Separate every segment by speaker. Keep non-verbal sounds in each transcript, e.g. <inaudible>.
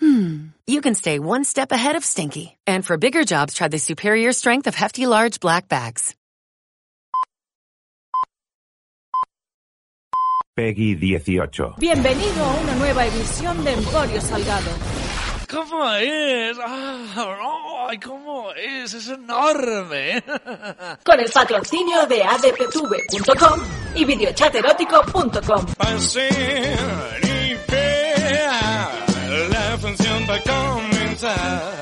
Speaker 1: hmm, you can stay one step ahead of stinky. And for bigger jobs, try the superior strength of Hefty Large Black Bags.
Speaker 2: Peggy 18.
Speaker 3: Bienvenido a una nueva edición de Emporio Salgado.
Speaker 4: ¿Cómo es? ¡Ay, cómo es! ¡Es enorme! <laughs>
Speaker 3: Con el patrocinio de adptv.com y videochaterótico.com.
Speaker 4: La función va a comenzar.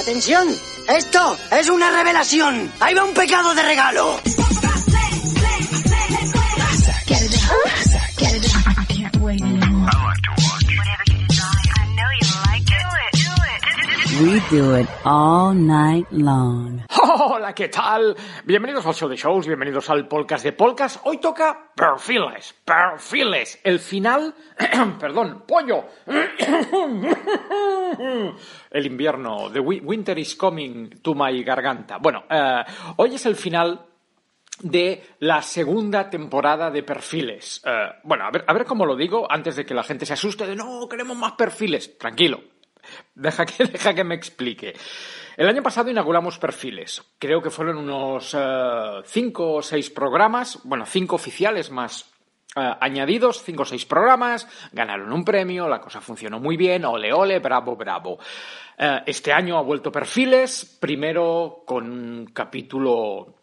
Speaker 5: ¡Atención! ¡Esto es una revelación! ¡Ahí va un pecado de regalo!
Speaker 6: We do it all night long.
Speaker 7: Hola, ¿qué tal? Bienvenidos al show de shows, bienvenidos al podcast de podcast. Hoy toca perfiles, perfiles. El final, <clears throat> perdón, pollo. <clears throat> El invierno, the wi- winter is coming to my garganta. Bueno, eh, hoy es el final de la segunda temporada de perfiles. Eh, bueno, a ver, a ver cómo lo digo antes de que la gente se asuste de no, queremos más perfiles. Tranquilo. <laughs> Deja que, deja que me explique. El año pasado inauguramos perfiles. Creo que fueron unos eh, cinco o seis programas, bueno, cinco oficiales más eh, añadidos, cinco o seis programas, ganaron un premio, la cosa funcionó muy bien, ole, ole, bravo, bravo. Eh, este año ha vuelto perfiles, primero con un capítulo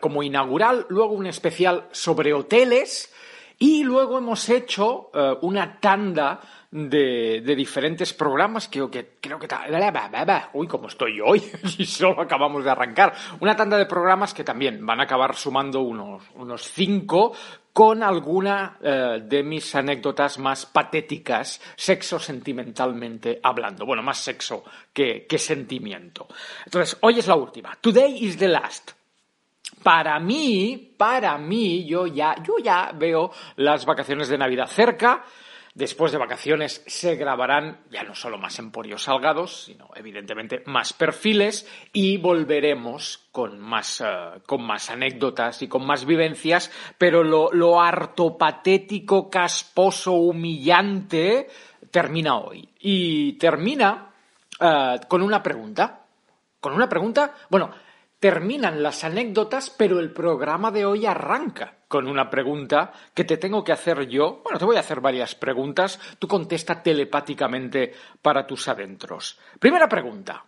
Speaker 7: como inaugural, luego un especial sobre hoteles y luego hemos hecho una tanda de, diferentes programas creo que creo que uy cómo estoy hoy <laughs> y solo acabamos de arrancar. Una tanda de programas que también van a acabar sumando unos unos cinco con alguna eh, de mis anécdotas más patéticas sexo sentimentalmente hablando. Bueno más sexo que, que sentimiento. Entonces hoy es la última. Today is the last. Para mí, para mí, yo ya, yo ya veo las vacaciones de Navidad cerca. Después de vacaciones se grabarán ya no solo más Emporios Salgados, sino evidentemente más perfiles y volveremos con más, eh, con más anécdotas y con más vivencias, pero lo, lo harto patético, casposo, humillante termina hoy. Y termina eh, con una pregunta. Con una pregunta, bueno, terminan las anécdotas, pero el programa de hoy arranca con una pregunta que te tengo que hacer yo. Bueno, te voy a hacer varias preguntas. Tú contesta telepáticamente para tus adentros. Primera pregunta.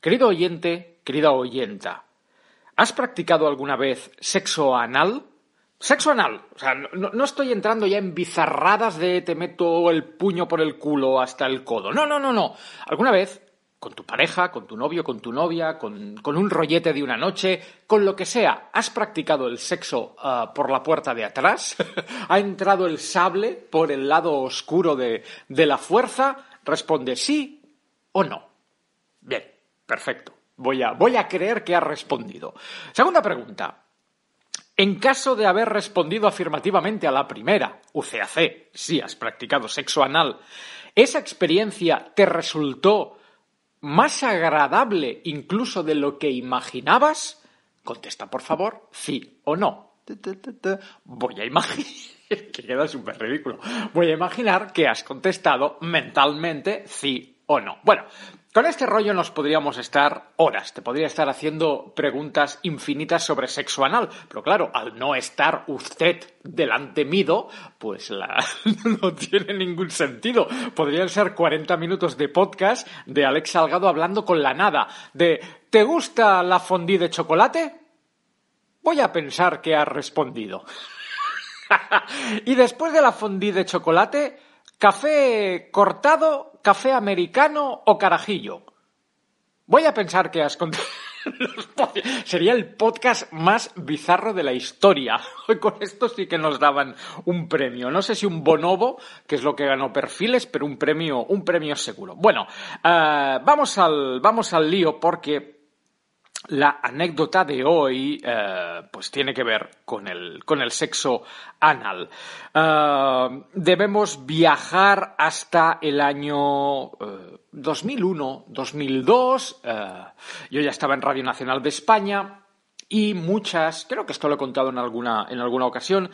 Speaker 7: Querido oyente, querida oyenta, ¿has practicado alguna vez sexo anal? Sexo anal. O sea, no, no estoy entrando ya en bizarradas de te meto el puño por el culo hasta el codo. No, no, no, no. ¿Alguna vez con tu pareja, con tu novio, con tu novia, con, un rollete de una noche, con lo que sea, ¿has practicado el sexo ah, por la puerta de atrás? <laughs> ¿Ha entrado el sable por el lado oscuro de, la fuerza? Responde sí o no. Bien, perfecto. Voy a, creer que has respondido. Segunda pregunta. En caso de haber respondido afirmativamente a la primera, UCAC, sí has practicado sexo anal, ¿esa experiencia te resultó más agradable incluso de lo que imaginabas? Contesta, por favor, sí o no. Voy a imaginar, <laughs> que queda súper ridículo, voy a imaginar que has contestado mentalmente sí o no. Bueno, con este rollo nos podríamos estar horas, te podría estar haciendo preguntas infinitas sobre sexo anal, pero claro, al no estar usted delante mío, pues la... <laughs> no tiene ningún sentido. Podrían ser 40 minutos de podcast de Alex Salgado hablando con la nada, de ¿te gusta la fondue de chocolate? Voy a pensar que has respondido. <laughs> y después de la fondue de chocolate, ¿café cortado, café americano o carajillo? Voy a pensar que has contestado. <laughs> Sería el podcast más bizarro de la historia. <laughs> Con esto sí que nos daban un premio. No sé si un bonobo, que es lo que ganó Perfiles, pero un premio, un premio seguro. Bueno, eh, vamos, al, vamos al lío porque la anécdota de hoy eh, pues tiene que ver con el, con el sexo anal. Eh, debemos viajar hasta el año 2001, 2002. yo ya estaba en Radio Nacional de España y muchas, creo que esto lo he contado en alguna, en alguna ocasión,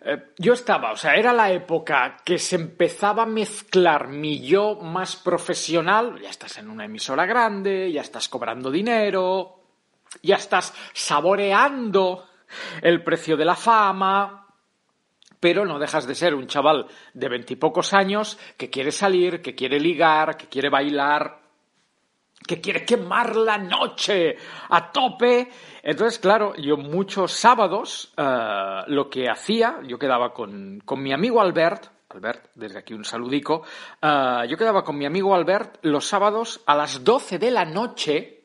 Speaker 7: eh, yo estaba, o sea, era la época que se empezaba a mezclar mi yo más profesional, ya estás en una emisora grande, ya estás cobrando dinero, ya estás saboreando el precio de la fama, pero no dejas de ser un chaval de veintipocos años que quiere salir, que quiere ligar, que quiere bailar, que quiere quemar la noche a tope. Entonces, claro, yo muchos sábados eh, lo que hacía, yo quedaba con, con, mi amigo Albert, Albert, desde aquí un saludico, eh, yo quedaba con mi amigo Albert los sábados a las 12 de la noche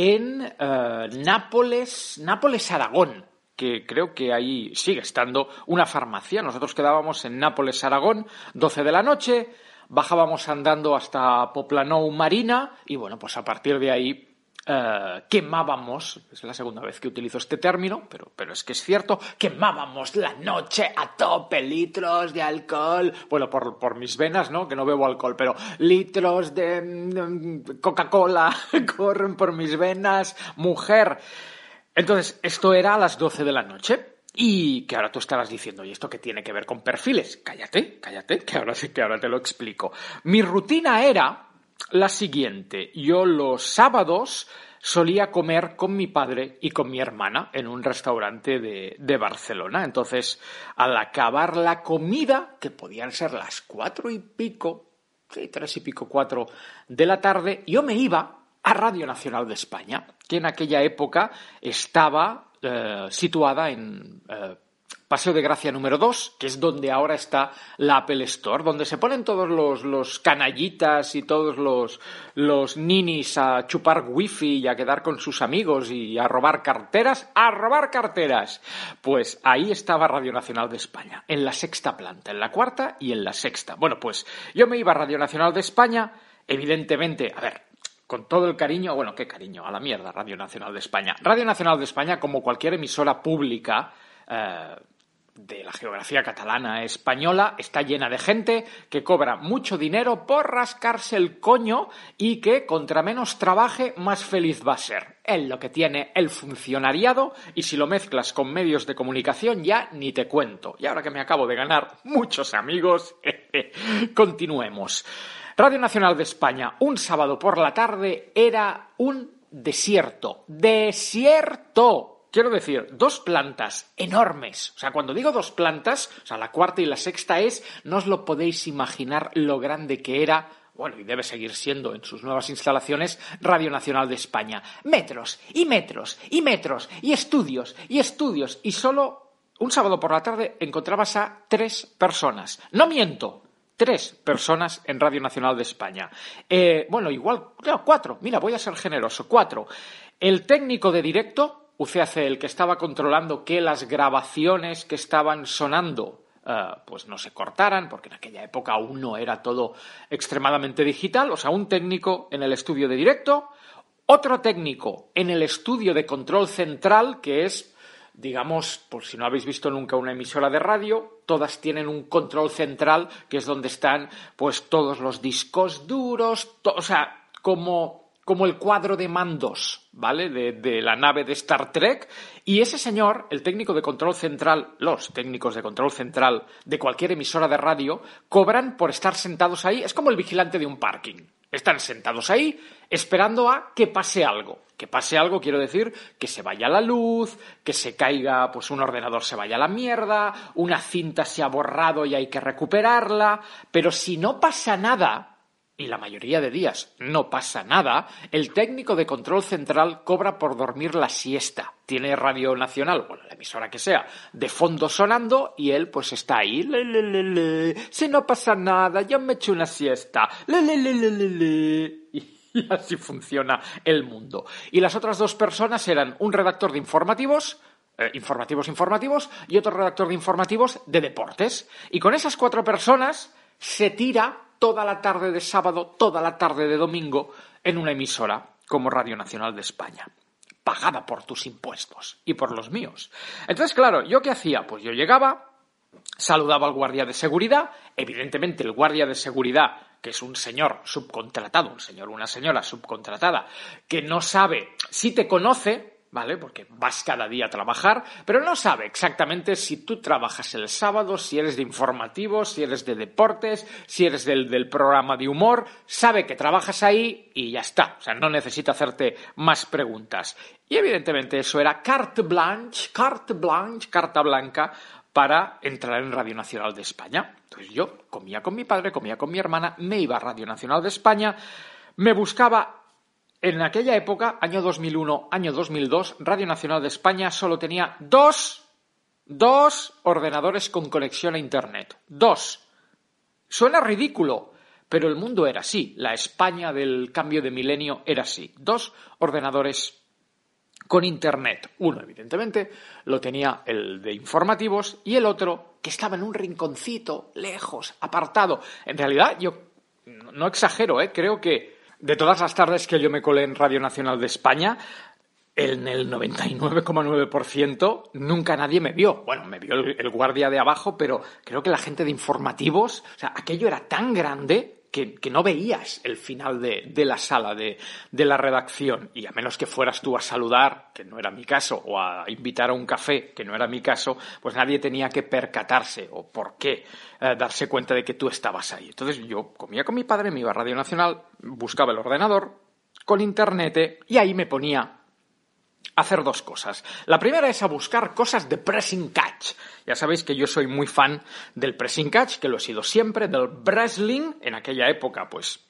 Speaker 7: en eh, Nápoles, Nápoles, Aragón que creo que ahí sigue estando una farmacia. Nosotros quedábamos en Nápoles, Aragón, 12 de la noche, bajábamos andando hasta Poplanou Marina y bueno, pues a partir de ahí eh, quemábamos, es la segunda vez que utilizo este término, pero, pero es que es cierto, quemábamos la noche a tope, litros de alcohol, bueno, por, por mis venas, ¿no? Que no bebo alcohol, pero litros de Coca-Cola <laughs> corren por mis venas, mujer. Entonces, esto era a las 12 de la noche. Y que ahora tú estarás diciendo, ¿y esto qué tiene que ver con perfiles? Cállate, cállate, que ahora que ahora te lo explico. Mi rutina era la siguiente. Yo los sábados solía comer con mi padre y con mi hermana en un restaurante de, de, Barcelona. Entonces, al acabar la comida, que podían ser las cuatro y pico, sí, tres y pico, cuatro de la tarde, yo me iba a Radio Nacional de España, que en aquella época estaba eh, situada en eh, Paseo de Gracia número 2, que es donde ahora está la Apple Store, donde se ponen todos los, los canallitas y todos los, los ninis a chupar wifi y a quedar con sus amigos y a robar carteras, a robar carteras. Pues ahí estaba Radio Nacional de España, en la sexta planta, en la cuarta y en la sexta. Bueno, pues yo me iba a Radio Nacional de España, evidentemente, a ver, con todo el cariño, bueno, qué cariño, a la mierda, Radio Nacional de España. Radio Nacional de España, como cualquier emisora pública eh, de la geografía catalana española, está llena de gente que cobra mucho dinero por rascarse el coño y que contra menos trabaje, más feliz va a ser. Es lo que tiene el funcionariado y si lo mezclas con medios de comunicación ya ni te cuento. Y ahora que me acabo de ganar muchos amigos, <laughs> continuemos. Radio Nacional de España, un sábado por la tarde, era un desierto. ¡Desierto! Quiero decir, dos plantas enormes. O sea, cuando digo dos plantas, o sea, la cuarta y la sexta es, no os lo podéis imaginar lo grande que era bueno, y debe seguir siendo en sus nuevas instalaciones, Radio Nacional de España. Metros y metros y metros y estudios y estudios y solo un sábado por la tarde encontrabas a tres personas. No miento, tres personas en Radio Nacional de España. Eh, bueno, igual, cuatro, mira, voy a ser generoso, cuatro. El técnico de directo, UCAC, el que estaba controlando que las grabaciones que estaban sonando eh, pues no se cortaran, porque en aquella época aún no era todo extremadamente digital, o sea, un técnico en el estudio de directo, otro técnico en el estudio de control central, que es digamos, por si no habéis visto nunca una emisora de radio, todas tienen un control central que es donde están pues todos los discos duros, o sea, como, como el cuadro de mandos, ¿vale? De, de, la nave de Star Trek. Y ese señor, el técnico de control central, los técnicos de control central de cualquier emisora de radio, cobran por estar sentados ahí. Es como el vigilante de un parking. Están sentados ahí esperando a que pase algo. Que pase algo, quiero decir, que se vaya la luz, que se caiga, pues un ordenador se vaya a la mierda, una cinta se ha borrado y hay que recuperarla, pero si no pasa nada, y la mayoría de días no pasa nada, el técnico de control central cobra por dormir la siesta. Tiene Radio Nacional, bueno, la emisora que sea, de fondo sonando y él pues está ahí. Le, le, si no pasa nada, yo me echo una siesta. Le. <laughs> Y así funciona el mundo. Y las otras dos personas eran un redactor de informativos, eh, informativos informativos, y otro redactor de informativos de deportes. Y con esas cuatro personas se tira toda la tarde de sábado, toda la tarde de domingo en una emisora como Radio Nacional de España pagada por tus impuestos y por los míos. Entonces, claro, ¿yo qué hacía? Pues yo llegaba, saludaba al guardia de seguridad, evidentemente el guardia de seguridad, que es un señor subcontratado, un señor, una señora subcontratada, que no sabe si te conoce, ¿vale? Porque vas cada día a trabajar, pero no sabe exactamente si tú trabajas el sábado, si eres de informativos, si eres de deportes, si eres del, del, programa de humor, sabe que trabajas ahí y ya está. O sea, no necesita hacerte más preguntas. Y evidentemente eso era carte blanche, carte blanche, carta blanca para entrar en Radio Nacional de España. Entonces yo comía con mi padre, comía con mi hermana, me iba a Radio Nacional de España, me buscaba en aquella época, año 2001, año 2002, Radio Nacional de España solo tenía dos, dos ordenadores con conexión a Internet. Dos. Suena ridículo, pero el mundo era así. La España del cambio de milenio era así. Dos ordenadores con Internet. Uno, evidentemente, lo tenía el de informativos y el otro, que estaba en un rinconcito, lejos, apartado. En realidad, yo no exagero, ¿eh? creo que de todas las tardes que yo me colé en Radio Nacional de España, en el 99,9% nunca nadie me vio. Bueno, me vio el, guardia de abajo, pero creo que la gente de informativos, o sea, aquello era tan grande que, que no veías el final de, de la sala de, de, la redacción. Y a menos que fueras tú a saludar, que no era mi caso, o a invitar a un café, que no era mi caso, pues nadie tenía que percatarse o por qué eh, darse cuenta de que tú estabas ahí. Entonces yo comía con mi padre, me iba a Radio Nacional, buscaba el ordenador con internet y ahí me ponía hacer dos cosas. La primera es a buscar cosas de pressing catch. Ya sabéis que yo soy muy fan del pressing catch, que lo he sido siempre, del wrestling. En aquella época, pues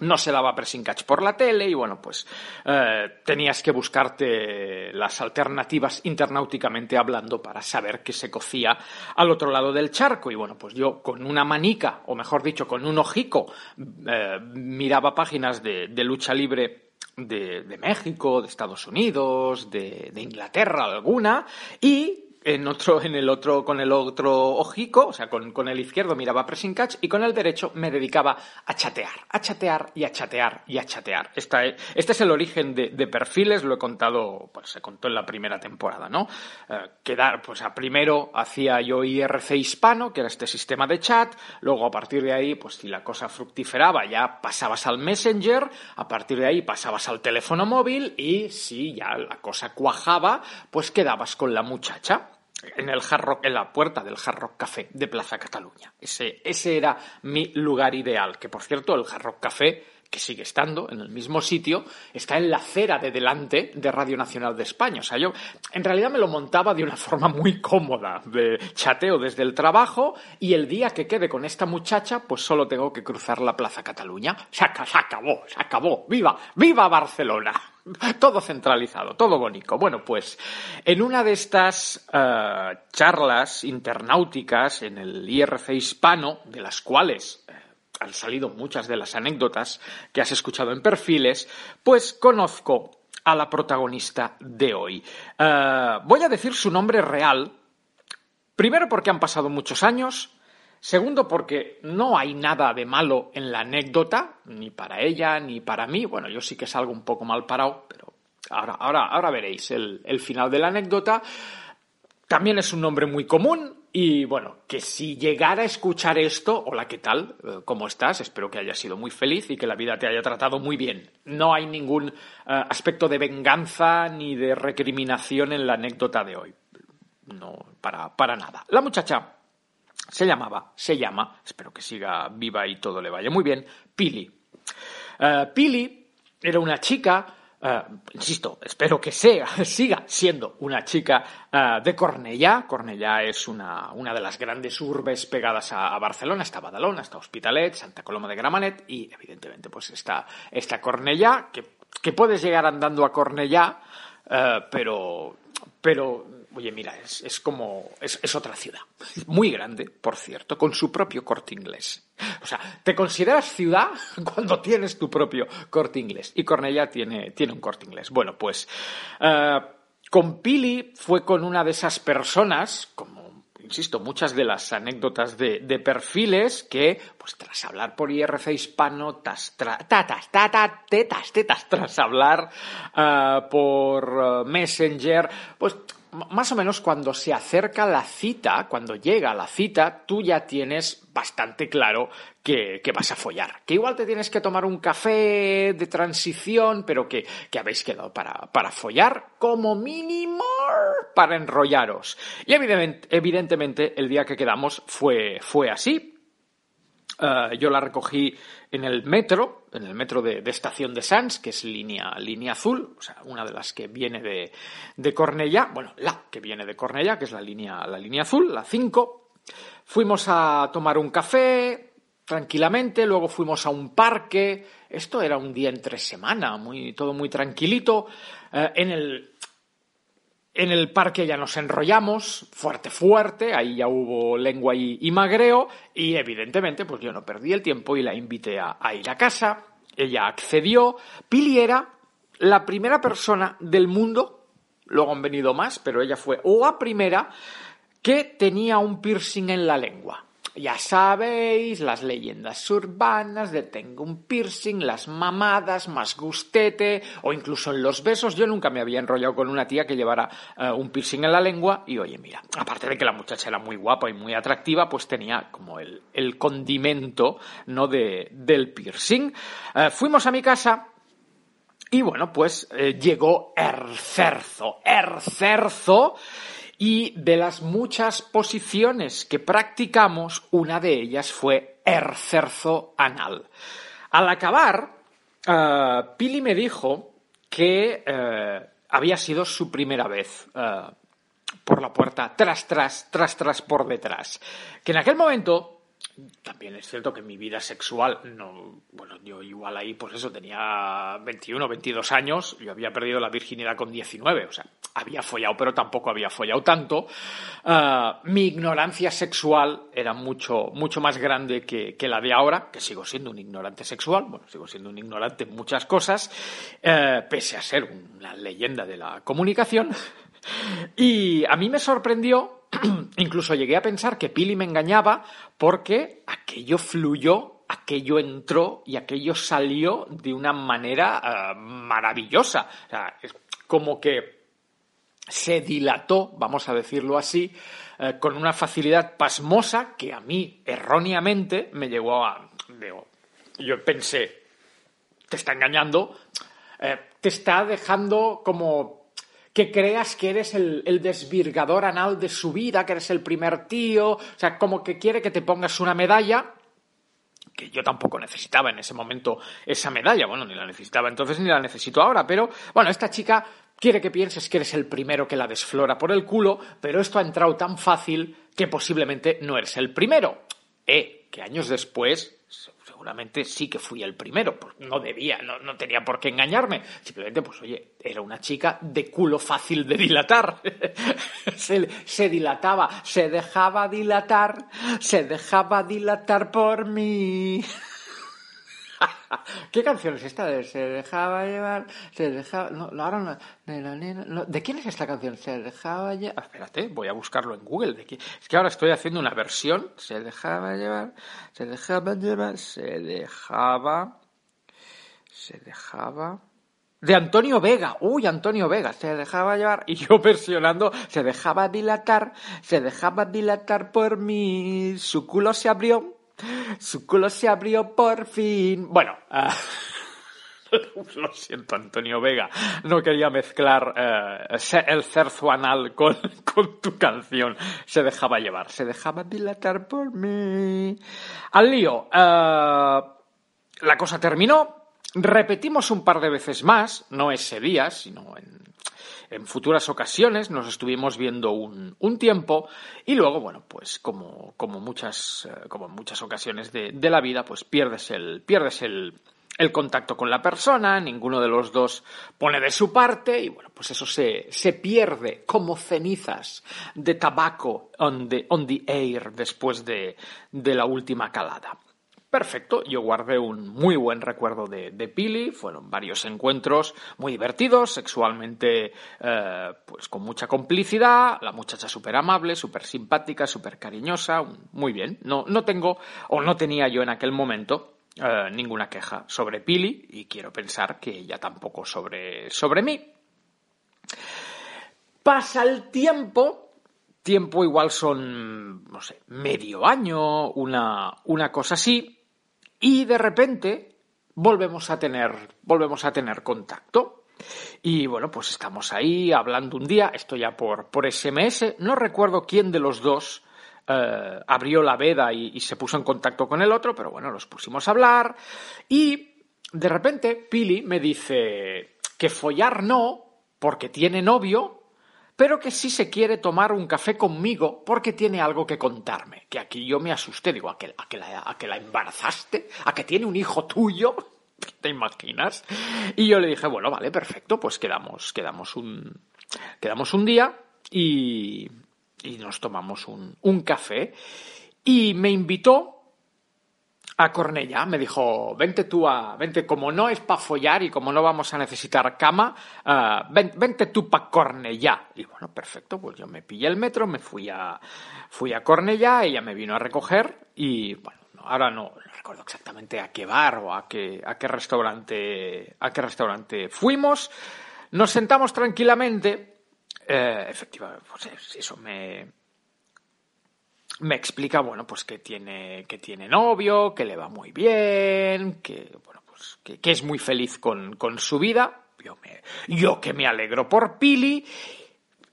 Speaker 7: no se daba pressing catch por la tele y bueno, pues eh, tenías que buscarte las alternativas internauticamente hablando para saber qué se cocía al otro lado del charco. Y bueno, pues yo con una manica, o mejor dicho, con un ojico, eh, miraba páginas de, de lucha libre de, de, México, de Estados Unidos, de, de Inglaterra alguna, y en otro, en el otro, con el otro ojico, o sea, con, con, el izquierdo miraba pressing catch y con el derecho me dedicaba a chatear, a chatear y a chatear y a chatear. Esta es, este es el origen de, de, perfiles, lo he contado, pues se contó en la primera temporada, ¿no? Eh, quedar, pues a primero hacía yo IRC hispano, que era este sistema de chat, luego a partir de ahí, pues si la cosa fructiferaba, ya pasabas al Messenger, a partir de ahí pasabas al teléfono móvil y si ya la cosa cuajaba, pues quedabas con la muchacha en el Hard Rock, en la puerta del Hard Rock Café de Plaza Cataluña. Ese, ese era mi lugar ideal, que por cierto el Hard Rock Café que sigue estando en el mismo sitio, está en la acera de delante de Radio Nacional de España. O sea, yo en realidad me lo montaba de una forma muy cómoda, de chateo desde el trabajo y el día que quede con esta muchacha, pues solo tengo que cruzar la Plaza Cataluña. Se, acabó, se acabó. ¡Viva! ¡Viva Barcelona! Todo centralizado, todo bonito. Bueno, pues en una de estas uh, charlas internauticas en el IRC hispano, de las cuales uh, han salido muchas de las anécdotas que has escuchado en perfiles, pues conozco a la protagonista de hoy. Uh, voy a decir su nombre real, primero porque han pasado muchos años, Segundo, porque no hay nada de malo en la anécdota, ni para ella, ni para mí. Bueno, yo sí que salgo un poco mal parado, pero ahora, ahora, ahora veréis el, final de la anécdota. También es un nombre muy común, y bueno, que si llegara a escuchar esto, hola, ¿qué tal? ¿Cómo estás? Espero que hayas sido muy feliz y que la vida te haya tratado muy bien. No hay ningún uh, aspecto de venganza ni de recriminación en la anécdota de hoy. No, para, para nada. La muchacha se llamaba, se llama, espero que siga viva y todo le vaya muy bien, Pili. Uh, Pili era una chica, uh, insisto, espero que sea, <laughs> siga siendo una chica uh, de Cornellá. Cornellá es una, una, de las grandes urbes pegadas a, a, Barcelona. Está Badalona, está Hospitalet, Santa Coloma de Gramenet y, evidentemente, pues está, está Cornellá, que, que puedes llegar andando a Cornellá, pero, pero oye, mira, es, es como, es, es, otra ciudad, muy grande, por cierto, con su propio corte inglés. O sea, te consideras ciudad <laughs> cuando tienes tu propio corte inglés. Y Cornellá tiene, tiene un corte inglés. Bueno, pues, uh, con Pili fue con una de esas personas, como insisto, muchas de las anécdotas de, perfiles que, pues tras hablar por IRC hispano, tas, tra, tatas, tata, tetas, tetas, tras hablar uh, por uh, Messenger, pues más o menos cuando se acerca la cita, cuando llega la cita, tú ya tienes bastante claro que, que, vas a follar. Que igual te tienes que tomar un café de transición, pero que, que habéis quedado para, para, follar como mínimo para enrollaros. Y evident, evidentemente el día que quedamos fue, fue así. Uh, yo la recogí en el metro, en el metro de, Estación de Sans, que es línea, línea azul, o sea, una de las que viene de, de Cornellá, bueno, la que viene de Cornellá, que es la línea, la línea azul, la 5. Fuimos a tomar un café tranquilamente, luego fuimos a un parque, esto era un día entre semana, muy, todo muy tranquilito, uh, en el, en el parque ya nos enrollamos, fuerte, fuerte, ahí ya hubo lengua y, magreo, y evidentemente, pues yo no perdí el tiempo y la invité a, a ir a casa. Ella accedió. Pili era la primera persona del mundo, luego han venido más, pero ella fue la primera que tenía un piercing en la lengua. Ya sabéis, las leyendas urbanas de tengo un piercing, las mamadas, más gustete, o incluso en los besos. Yo nunca me había enrollado con una tía que llevara uh, un piercing en la lengua y oye, mira, aparte de que la muchacha era muy guapa y muy atractiva, pues tenía como el, el condimento, ¿no? De, del piercing. Uh, fuimos a mi casa, y bueno, pues eh, llegó Ercerzo. Ercerzo y de las muchas posiciones que practicamos, una de ellas fue ercerzo anal. Al acabar, uh, Pili me dijo que uh, había sido su primera vez uh, por la puerta, tras, tras, tras, tras, por detrás. Que en aquel momento también es cierto que mi vida sexual no, bueno, yo igual ahí, pues eso, tenía 21, 22 años, yo había perdido la virginidad con 19, o sea, había follado, pero tampoco había follado tanto. Uh, mi ignorancia sexual era mucho, mucho más grande que, que, la de ahora, que sigo siendo un ignorante sexual, bueno, sigo siendo un ignorante en muchas cosas, uh, pese a ser una leyenda de la comunicación. Y a mí me sorprendió <clears throat> incluso llegué a pensar que Pili me engañaba porque aquello fluyó, aquello entró y aquello salió de una manera uh, maravillosa. O sea, es como que se dilató, vamos a decirlo así, uh, con una facilidad pasmosa que a mí erróneamente me llegó a... Digo, yo pensé, te está engañando, eh, te está dejando como que creas que eres el, el, desvirgador anal de su vida, que eres el primer tío, o sea, como que quiere que te pongas una medalla, que yo tampoco necesitaba en ese momento esa medalla, bueno, ni la necesitaba entonces ni la necesito ahora, pero bueno, esta chica quiere que pienses que eres el primero que la desflora por el culo, pero esto ha entrado tan fácil que posiblemente no eres el primero. Eh, que años después seguramente sí que fui el primero, pues no debía, no, tenía por qué engañarme. Simplemente, pues oye, era una chica de culo fácil de dilatar. <laughs> se, dilataba, se dejaba dilatar, se dejaba dilatar por mí. <laughs> ¿Qué canción es esta Se dejaba llevar, se dejaba, no, ahora no, no, ¿de quién es esta canción? Se dejaba llevar, ah, espérate, voy a buscarlo en Google, ¿de es que ahora estoy haciendo una versión, se dejaba llevar, se dejaba llevar, se dejaba, se dejaba, de Antonio Vega. Uy, Antonio Vega, se dejaba llevar. Y yo versionando, se dejaba dilatar, se dejaba dilatar por mí. Su culo se abrió su culo se abrió por fin. Bueno, uh, <laughs> lo siento, Antonio Vega. No quería mezclar uh, el cerzo anal con, <laughs> con, tu canción. Se dejaba llevar, se dejaba dilatar por mí. Al lío. Uh, la cosa terminó. Repetimos un par de veces más, no ese día, sino en en futuras ocasiones nos estuvimos viendo un, un tiempo y luego, bueno, pues como, como, muchas, como en muchas ocasiones de, de, la vida, pues pierdes el, pierdes el, el contacto con la persona, ninguno de los dos pone de su parte y bueno, pues eso se, se pierde como cenizas de tabaco on the, on the air después de, de la última calada. Perfecto, yo guardé un muy buen recuerdo de, Pili, fueron varios encuentros muy divertidos, sexualmente eh, pues con mucha complicidad, la muchacha súper amable, súper simpática, súper cariñosa, muy bien, no, no tengo o no tenía yo en aquel momento eh, ninguna queja sobre Pili y quiero pensar que ella tampoco sobre, sobre mí. Pasa el tiempo, tiempo igual son, no sé, medio año, una, una cosa así, y de repente volvemos a tener, volvemos a tener contacto. Y bueno, pues estamos ahí hablando un día, esto ya por, por SMS, no recuerdo quién de los dos eh, abrió la veda y, se puso en contacto con el otro, pero bueno, nos pusimos a hablar y de repente Pili me dice que follar no, porque tiene novio, pero que sí se quiere tomar un café conmigo porque tiene algo que contarme. Que aquí yo me asusté, digo, ¿a que, a que, la, a que la embarazaste? ¿A que tiene un hijo tuyo? <laughs> ¿Te imaginas? Y yo le dije, bueno, vale, perfecto, pues quedamos, quedamos un, quedamos un día y, y nos tomamos un, un café y me invitó a Cornella. Me dijo, vente tú a, vente, como no es para follar y como no vamos a necesitar cama, uh, vente tú para Cornellá. Y bueno, perfecto, pues yo me pillé el metro, me fui a, fui a Cornellá, ella me vino a recoger y bueno, ahora no, no recuerdo exactamente a qué bar o a qué, a qué restaurante, a qué restaurante fuimos. Nos sentamos tranquilamente eh, efectivamente, pues eso me, me explica, bueno, pues que tiene, que tiene novio, que le va muy bien, que, bueno, pues que, que es muy feliz con, con su vida. Yo, me, yo que me alegro por Pili.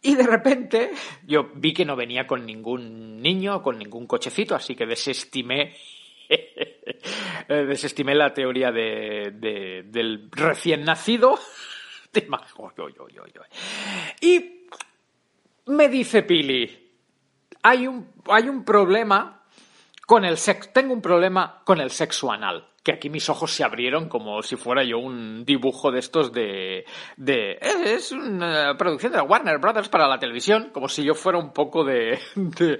Speaker 7: Y de repente yo vi que no venía con ningún niño, con ningún cochecito, así que desestimé <laughs> desestimé la teoría de, de, del recién nacido. <laughs> Y me dice Pili, hay un, hay un problema con el sexo, tengo un problema con el sexo anal. Que aquí mis ojos se abrieron como si fuera yo un dibujo de estos de. de es una producción de Warner Brothers para la televisión, como si yo fuera un poco de <laughs>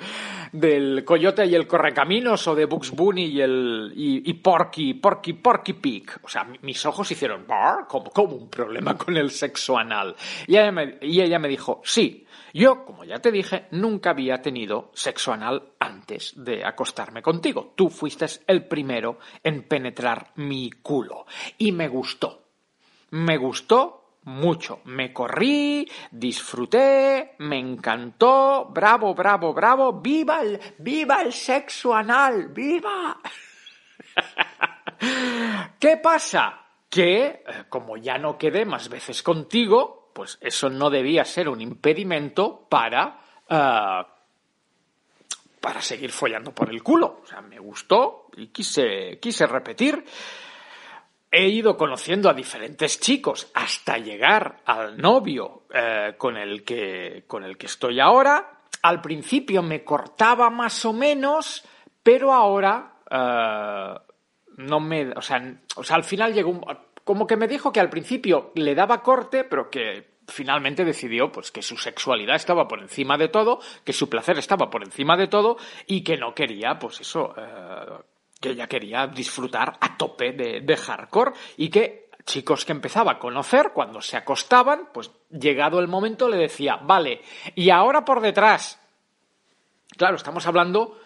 Speaker 7: del Coyote y el Correcaminos o de Bugs Bunny y el. y, y Porky, Porky, Porky Pig. O sea, mis ojos hicieron. como, como un problema con el sexo anal. Y ella me, y ella me dijo, sí. Yo, como ya te dije, nunca había tenido sexo anal antes de acostarme contigo. Tú fuiste el primero en penetrar mi culo. Y me gustó. Me gustó mucho. Me corrí, disfruté, me encantó. Bravo, bravo, bravo. ¡Viva el, viva el sexo anal! ¡Viva! <laughs> ¿Qué pasa? Que, eh, como ya no quedé más veces contigo, pues eso no debía ser un impedimento para, uh, para seguir follando por el culo. O sea, me gustó y quise, quise repetir. He ido conociendo a diferentes chicos hasta llegar al novio eh, con, el que, con el que estoy ahora. Al principio me cortaba más o menos, pero ahora uh, no me. O sea, o sea, al final llegó un como que me dijo que al principio le daba corte, pero que finalmente decidió pues que su sexualidad estaba por encima de todo, que su placer estaba por encima de todo y que no quería, pues eso, eh, que ella quería disfrutar a tope de, hardcore y que chicos que empezaba a conocer cuando se acostaban, pues llegado el momento le decía, vale, y ahora por detrás. Claro, estamos hablando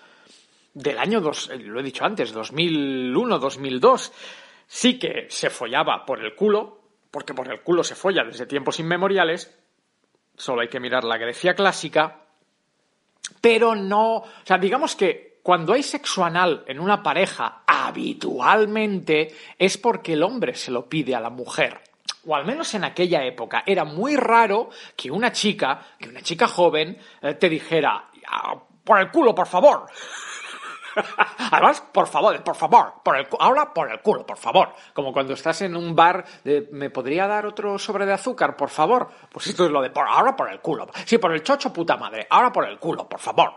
Speaker 7: del año, dos, lo he dicho antes, 2001, 2002 sí que se follaba por el culo, porque por el culo se folla desde tiempos inmemoriales, solo hay que mirar la Grecia clásica, pero no, o sea, digamos que cuando hay sexo anal en una pareja, habitualmente es porque el hombre se lo pide a la mujer. O al menos en aquella época era muy raro que una chica, que una chica joven, eh, te dijera, por el culo, por favor. <laughs> Además, por favor, por favor, por el, ahora por el culo, por favor. Como cuando estás en un bar, de, ¿me podría dar otro sobre de azúcar, por favor? Pues esto es lo de por, ahora por el culo. Sí, por el chocho, puta madre. Ahora por el culo, por favor.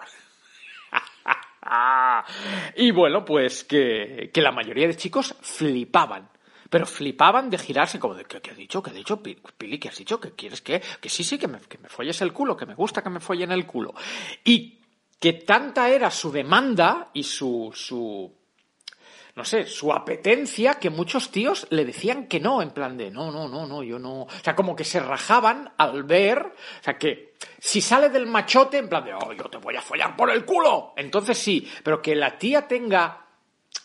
Speaker 7: Y bueno, pues que, que la mayoría de chicos flipaban. pero flipaban de girarse como de, ¿qué, qué ha dicho? ¿Qué ha dicho? Pili, ¿qué has dicho? ¿Que quieres que? Que sí, sí, que me, que me folles el culo, que me gusta que me follen el culo. Y que tanta era su demanda y su, su no sé, su apetencia que muchos tíos le decían que no, en plan de, no, no, no, no, yo no. O sea, como que se rajaban al ver, o sea, que si sale del machote, en plan de, oh, yo te voy a follar por el culo. Entonces sí, pero que la tía tenga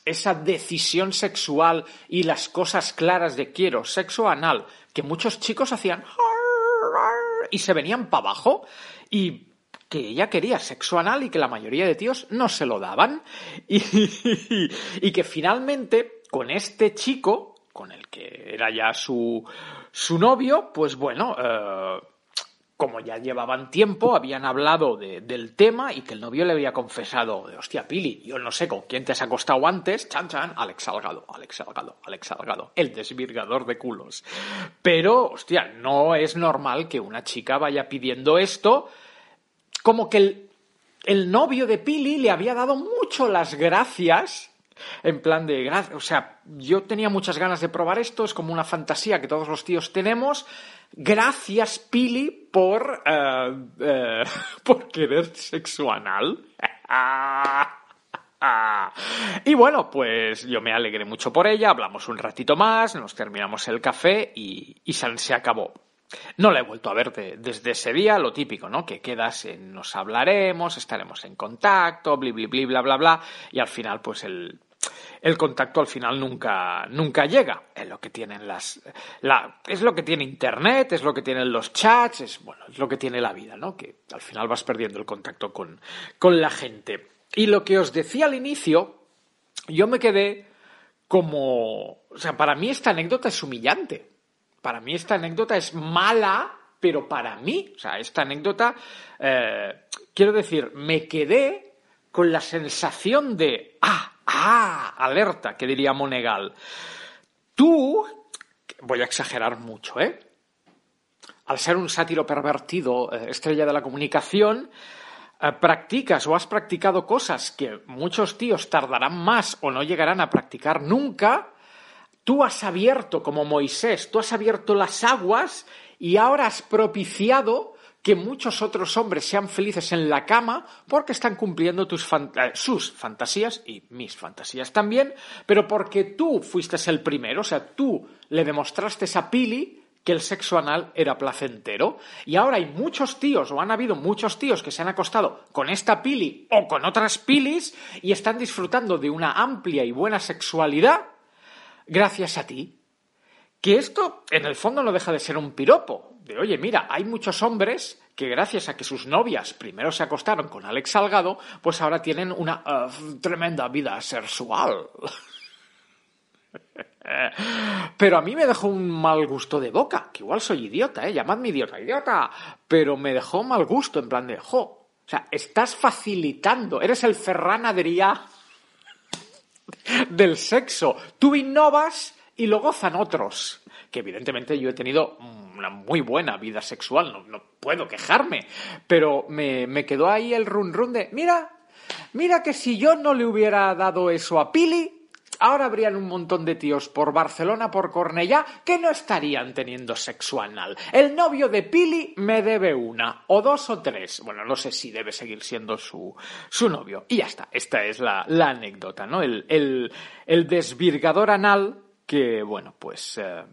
Speaker 7: esa decisión sexual y las cosas claras de quiero sexo anal, que muchos chicos hacían y se venían para abajo y que ella quería sexo anal y que la mayoría de tíos no se lo daban. <laughs> Y, que finalmente, con este chico, con el que era ya su, su novio, pues bueno, eh, como ya llevaban tiempo, habían hablado del tema y que el novio le había confesado, de, hostia, Pili, yo no sé con quién te has acostado antes, chan chan, Alex Salgado, Alex Salgado, Alex Salgado, el desvirgador de culos. Pero, hostia, no es normal que una chica vaya pidiendo esto como que el, novio de Pili le había dado mucho las gracias en plan de, o sea, yo tenía muchas ganas de probar esto, es como una fantasía que todos los tíos tenemos. Gracias, Pili, por, eh, eh, <laughs> por querer sexo anal. <laughs> y bueno, pues yo me alegré mucho por ella, hablamos un ratito más, nos terminamos el café y, y se acabó. No la he vuelto a ver desde ese día, lo típico, ¿no? Que quedas en nos hablaremos, estaremos en contacto, bli, bli, bli, bla, bla, bla, y al final, pues el, el contacto al final nunca, nunca llega. Es lo que tienen las, la, es lo que tiene internet, es lo que tienen los chats, es, bueno, es lo que tiene la vida, ¿no? Que al final vas perdiendo el contacto con, con la gente. Y lo que os decía al inicio, yo me quedé como, o sea, para mí esta anécdota es humillante para mí esta anécdota es mala, pero para mí, o sea, esta anécdota, eh, quiero decir, me quedé con la sensación de, ah, ah, alerta, que diría Monegal. Tú, voy a exagerar mucho, ¿eh? Al ser un sátiro pervertido, eh, estrella de la comunicación, eh, practicas o has practicado cosas que muchos tíos tardarán más o no llegarán a practicar nunca, Tú has abierto, como Moisés, tú has abierto las aguas y ahora has propiciado que muchos otros hombres sean felices en la cama porque están cumpliendo eh, sus fantasías y mis fantasías también, pero porque tú fuiste el primero, o sea, tú le demostraste a Pili que el sexo anal era placentero. Y ahora hay muchos tíos, o han habido muchos tíos que se han acostado con esta Pili o con otras Pilis y están disfrutando de una amplia y buena sexualidad gracias a ti. Que esto, en el fondo, no deja de ser un piropo. De, oye, mira, hay muchos hombres que gracias a que sus novias primero se acostaron con Alex Salgado, pues ahora tienen una eh, tremenda vida sexual. <laughs> Pero a mí me dejó un mal gusto de boca, que igual soy idiota, ¿eh? Llamadme idiota, idiota. Pero me dejó mal gusto, en plan de, jo, o sea, estás facilitando, eres el Ferran del sexo. Tú innovas y lo gozan otros. Que evidentemente yo he tenido una muy buena vida sexual, no, puedo quejarme, pero me, me quedó ahí el run run de, mira, mira que si yo no le hubiera dado eso a Pili, ahora habrían un montón de tíos por Barcelona, por Cornellá, que no estarían teniendo sexo anal. El novio de Pili me debe una, o dos o tres. Bueno, no sé si debe seguir siendo su, su novio. Y ya está, esta es la, la anécdota, ¿no? El, el, el desvirgador anal que, bueno, pues... Eh,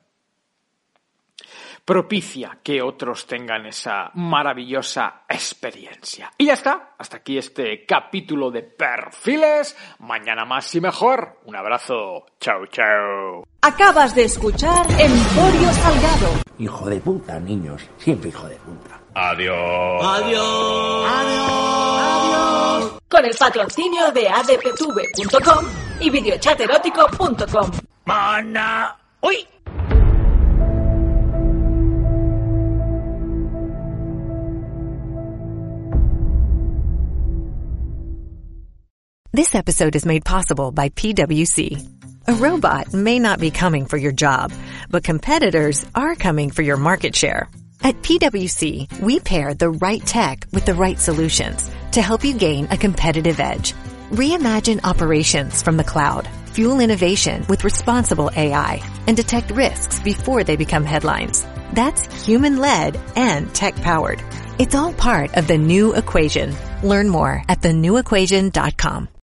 Speaker 7: propicia que otros tengan esa maravillosa experiencia. Y ya está, hasta aquí este capítulo de perfiles. Mañana más y mejor. Un abrazo. Chao, chao.
Speaker 3: Acabas de escuchar Emporio Salgado.
Speaker 8: Hijo de puta, niños. Siempre hijo de puta.
Speaker 9: Adiós.
Speaker 5: Adiós. Adiós. Adiós.
Speaker 3: Con el patrocinio de adptv.com y videochaterótico.com.
Speaker 9: Mana. ¡Uy!
Speaker 1: This episode is made possible by PwC. A robot may not be coming for your job, but competitors are coming for your market share. At PwC, we pair the right tech with the right solutions to help you gain a competitive edge. Reimagine operations from the cloud fuel innovation with responsible AI, and detect risks before they become headlines. That's human-led and tech-powered. It's all part of the new equation. Learn more at thenewequation.com.